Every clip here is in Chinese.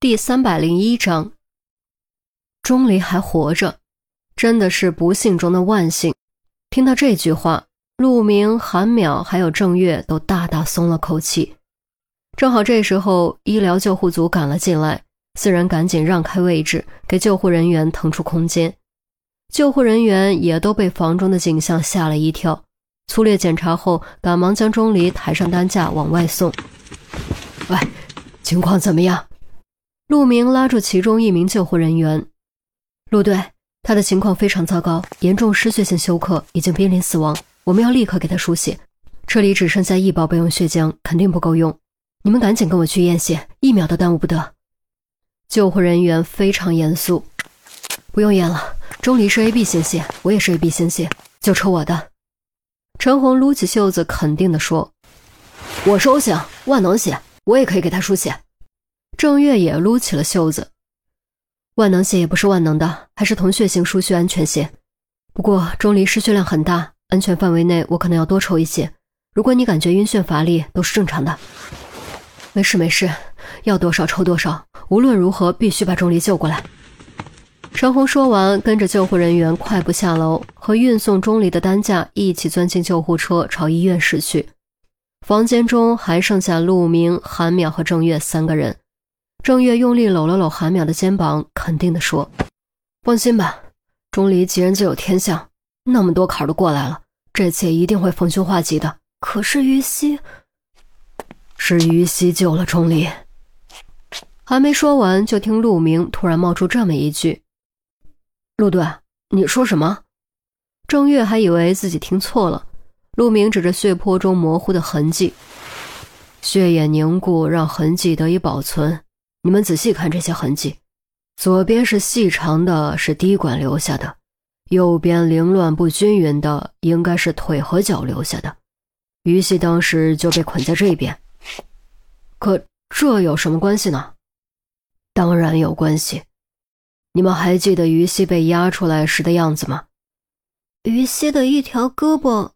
第三百零一章，钟离还活着，真的是不幸中的万幸。听到这句话，陆明、韩淼还有郑月都大大松了口气。正好这时候，医疗救护组赶了进来，四人赶紧让开位置，给救护人员腾出空间。救护人员也都被房中的景象吓了一跳，粗略检查后，赶忙将钟离抬上担架往外送。喂，情况怎么样？陆明拉住其中一名救护人员，陆队，他的情况非常糟糕，严重失血性休克，已经濒临死亡。我们要立刻给他输血，这里只剩下一包备用血浆，肯定不够用。你们赶紧跟我去验血，一秒都耽误不得。救护人员非常严肃，不用验了。钟离是 AB 型血，我也是 AB 型血，就抽我的。陈红撸起袖子，肯定地说：“我收型，万能血，我也可以给他输血。”郑月也撸起了袖子，万能血也不是万能的，还是同血型输血安全些。不过钟离失血量很大，安全范围内我可能要多抽一些。如果你感觉晕眩乏力，都是正常的。没事没事，要多少抽多少，无论如何必须把钟离救过来。陈红说完，跟着救护人员快步下楼，和运送钟离的担架一起钻进救护车，朝医院驶去。房间中还剩下陆明、韩淼和郑月三个人。郑月用力搂了搂韩淼的肩膀，肯定地说：“放心吧，钟离吉人自有天相，那么多坎都过来了，这次一定会逢凶化吉的。”可是于西，是于西救了钟离。还没说完，就听陆明突然冒出这么一句：“陆队，你说什么？”郑月还以为自己听错了，陆明指着血泊中模糊的痕迹：“血液凝固，让痕迹得以保存。”你们仔细看这些痕迹，左边是细长的，是滴管留下的；右边凌乱不均匀的，应该是腿和脚留下的。于西当时就被捆在这边，可这有什么关系呢？当然有关系。你们还记得于西被压出来时的样子吗？于西的一条胳膊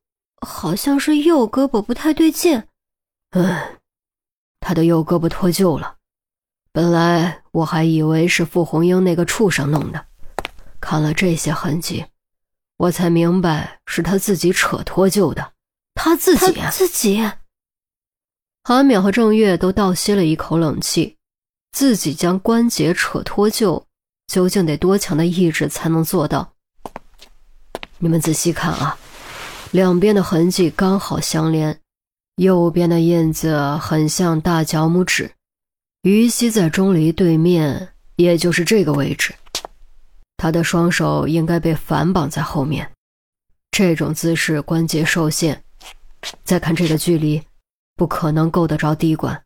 好像是右胳膊不太对劲。嗯，他的右胳膊脱臼了。本来我还以为是傅红英那个畜生弄的，看了这些痕迹，我才明白是他自己扯脱臼的。他自己，自己。韩淼和郑月都倒吸了一口冷气，自己将关节扯脱臼，究竟得多强的意志才能做到？你们仔细看啊，两边的痕迹刚好相连，右边的印子很像大脚拇指。于西在钟离对面，也就是这个位置，他的双手应该被反绑在后面，这种姿势关节受限。再看这个距离，不可能够得着滴管。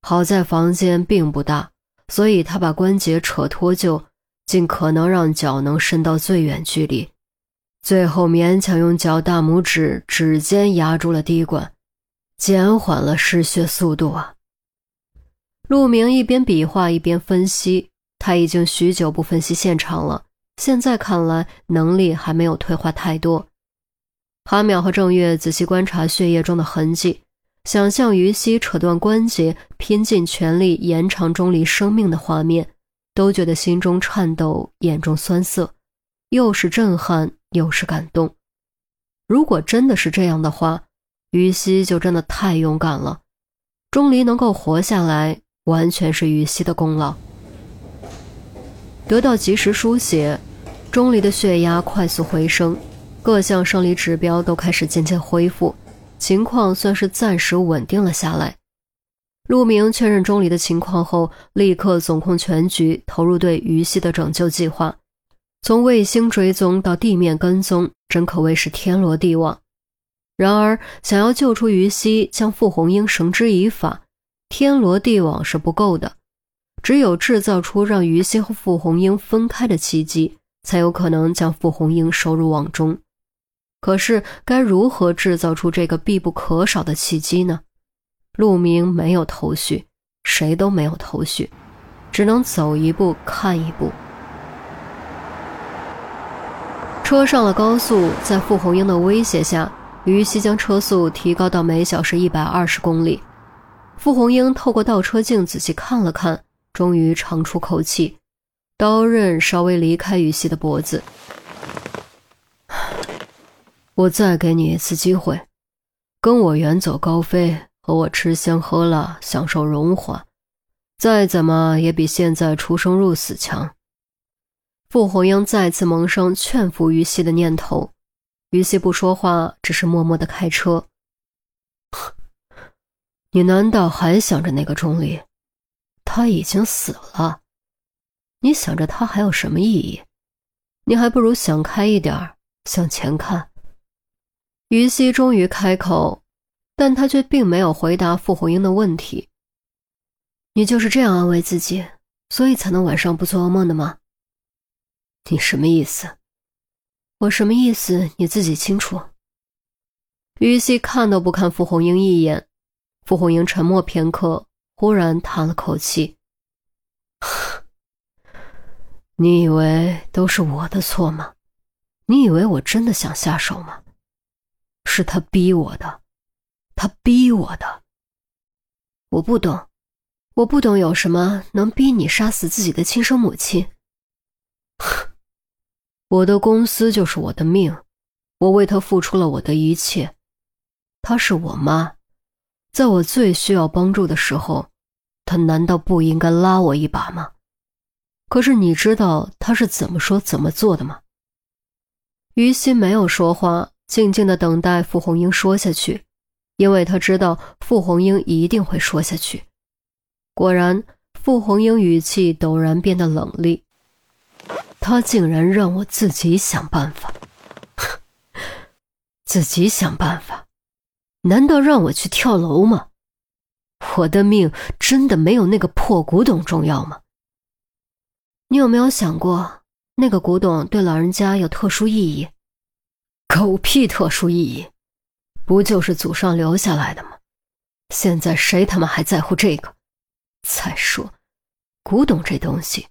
好在房间并不大，所以他把关节扯脱臼，尽可能让脚能伸到最远距离，最后勉强用脚大拇指指尖压住了滴管，减缓了失血速度啊。陆明一边比划一边分析，他已经许久不分析现场了，现在看来能力还没有退化太多。韩淼和郑月仔细观察血液中的痕迹，想象于西扯断关节，拼尽全力延长钟离生命的画面，都觉得心中颤抖，眼中酸涩，又是震撼又是感动。如果真的是这样的话，于西就真的太勇敢了。钟离能够活下来。完全是于西的功劳。得到及时输血，钟离的血压快速回升，各项生理指标都开始渐渐恢复，情况算是暂时稳定了下来。陆明确认钟离的情况后，立刻总控全局，投入对于西的拯救计划。从卫星追踪到地面跟踪，真可谓是天罗地网。然而，想要救出于西，将傅红英绳之以法。天罗地网是不够的，只有制造出让于西和傅红英分开的契机，才有可能将傅红英收入网中。可是，该如何制造出这个必不可少的契机呢？陆明没有头绪，谁都没有头绪，只能走一步看一步。车上了高速，在傅红英的威胁下，于西将车速提高到每小时一百二十公里。傅红英透过倒车镜仔细看了看，终于长出口气，刀刃稍微离开于西的脖子。我再给你一次机会，跟我远走高飞，和我吃香喝辣，享受荣华，再怎么也比现在出生入死强。傅红英再次萌生劝服于西的念头，于西不说话，只是默默的开车。你难道还想着那个钟离？他已经死了，你想着他还有什么意义？你还不如想开一点，向前看。于西终于开口，但他却并没有回答傅红英的问题。你就是这样安慰自己，所以才能晚上不做噩梦的吗？你什么意思？我什么意思你自己清楚。于西看都不看傅红英一眼。傅红英沉默片刻，忽然叹了口气：“你以为都是我的错吗？你以为我真的想下手吗？”是他逼我的，他逼我的。我不懂，我不懂有什么能逼你杀死自己的亲生母亲。我的公司就是我的命，我为他付出了我的一切。他是我妈，在我最需要帮助的时候，他难道不应该拉我一把吗？可是你知道他是怎么说怎么做的吗？于心没有说话。静静的等待傅红英说下去，因为他知道傅红英一定会说下去。果然，傅红英语气陡然变得冷厉。他竟然让我自己想办法，自己想办法？难道让我去跳楼吗？我的命真的没有那个破古董重要吗？你有没有想过，那个古董对老人家有特殊意义？狗屁特殊意义，不就是祖上留下来的吗？现在谁他妈还在乎这个？再说，古董这东西，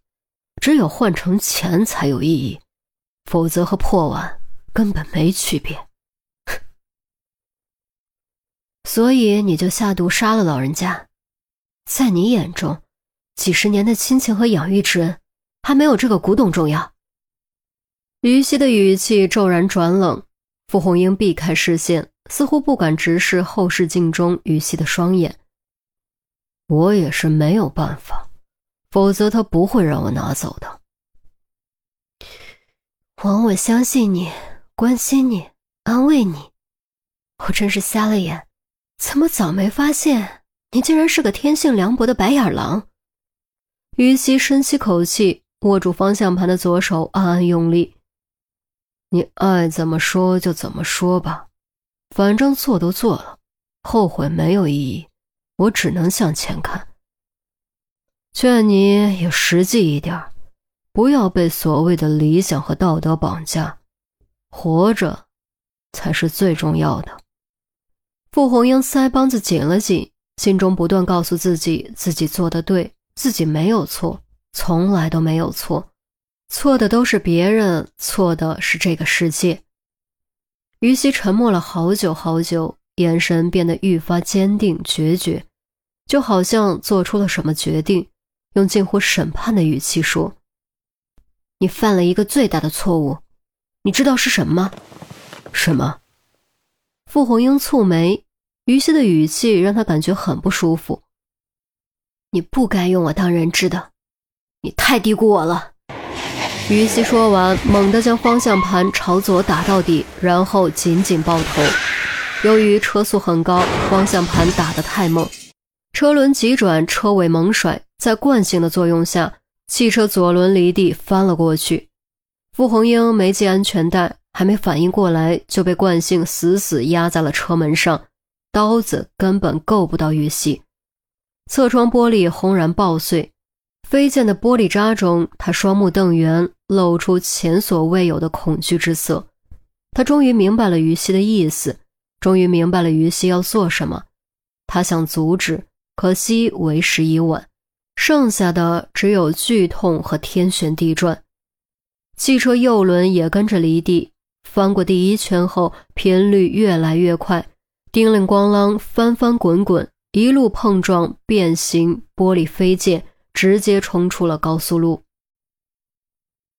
只有换成钱才有意义，否则和破碗根本没区别。所以你就下毒杀了老人家，在你眼中，几十年的亲情和养育之恩，还没有这个古董重要？于西的语气骤然转冷，傅红英避开视线，似乎不敢直视后视镜中于西的双眼。我也是没有办法，否则他不会让我拿走的。王，我相信你，关心你，安慰你，我真是瞎了眼，怎么早没发现你竟然是个天性凉薄的白眼狼？于西深吸口气，握住方向盘的左手暗暗用力。你爱怎么说就怎么说吧，反正做都做了，后悔没有意义。我只能向前看。劝你也实际一点，不要被所谓的理想和道德绑架，活着才是最重要的。傅红英腮帮子紧了紧，心中不断告诉自己，自己做的对，自己没有错，从来都没有错。错的都是别人，错的是这个世界。于西沉默了好久好久，眼神变得愈发坚定决绝，就好像做出了什么决定，用近乎审判的语气说：“你犯了一个最大的错误，你知道是什么吗？”“什么？”傅红英蹙眉，于西的语气让他感觉很不舒服。“你不该用我当人质的，你太低估我了。”于西说完，猛地将方向盘朝左打到底，然后紧紧抱头。由于车速很高，方向盘打得太猛，车轮急转，车尾猛甩，在惯性的作用下，汽车左轮离地翻了过去。傅红英没系安全带，还没反应过来，就被惯性死死压在了车门上，刀子根本够不到于西，侧窗玻璃轰然爆碎。飞溅的玻璃渣中，他双目瞪圆，露出前所未有的恐惧之色。他终于明白了于西的意思，终于明白了于西要做什么。他想阻止，可惜为时已晚，剩下的只有剧痛和天旋地转。汽车右轮也跟着离地，翻过第一圈后，频率越来越快，叮铃咣啷，翻翻滚滚，一路碰撞，变形，玻璃飞溅。直接冲出了高速路。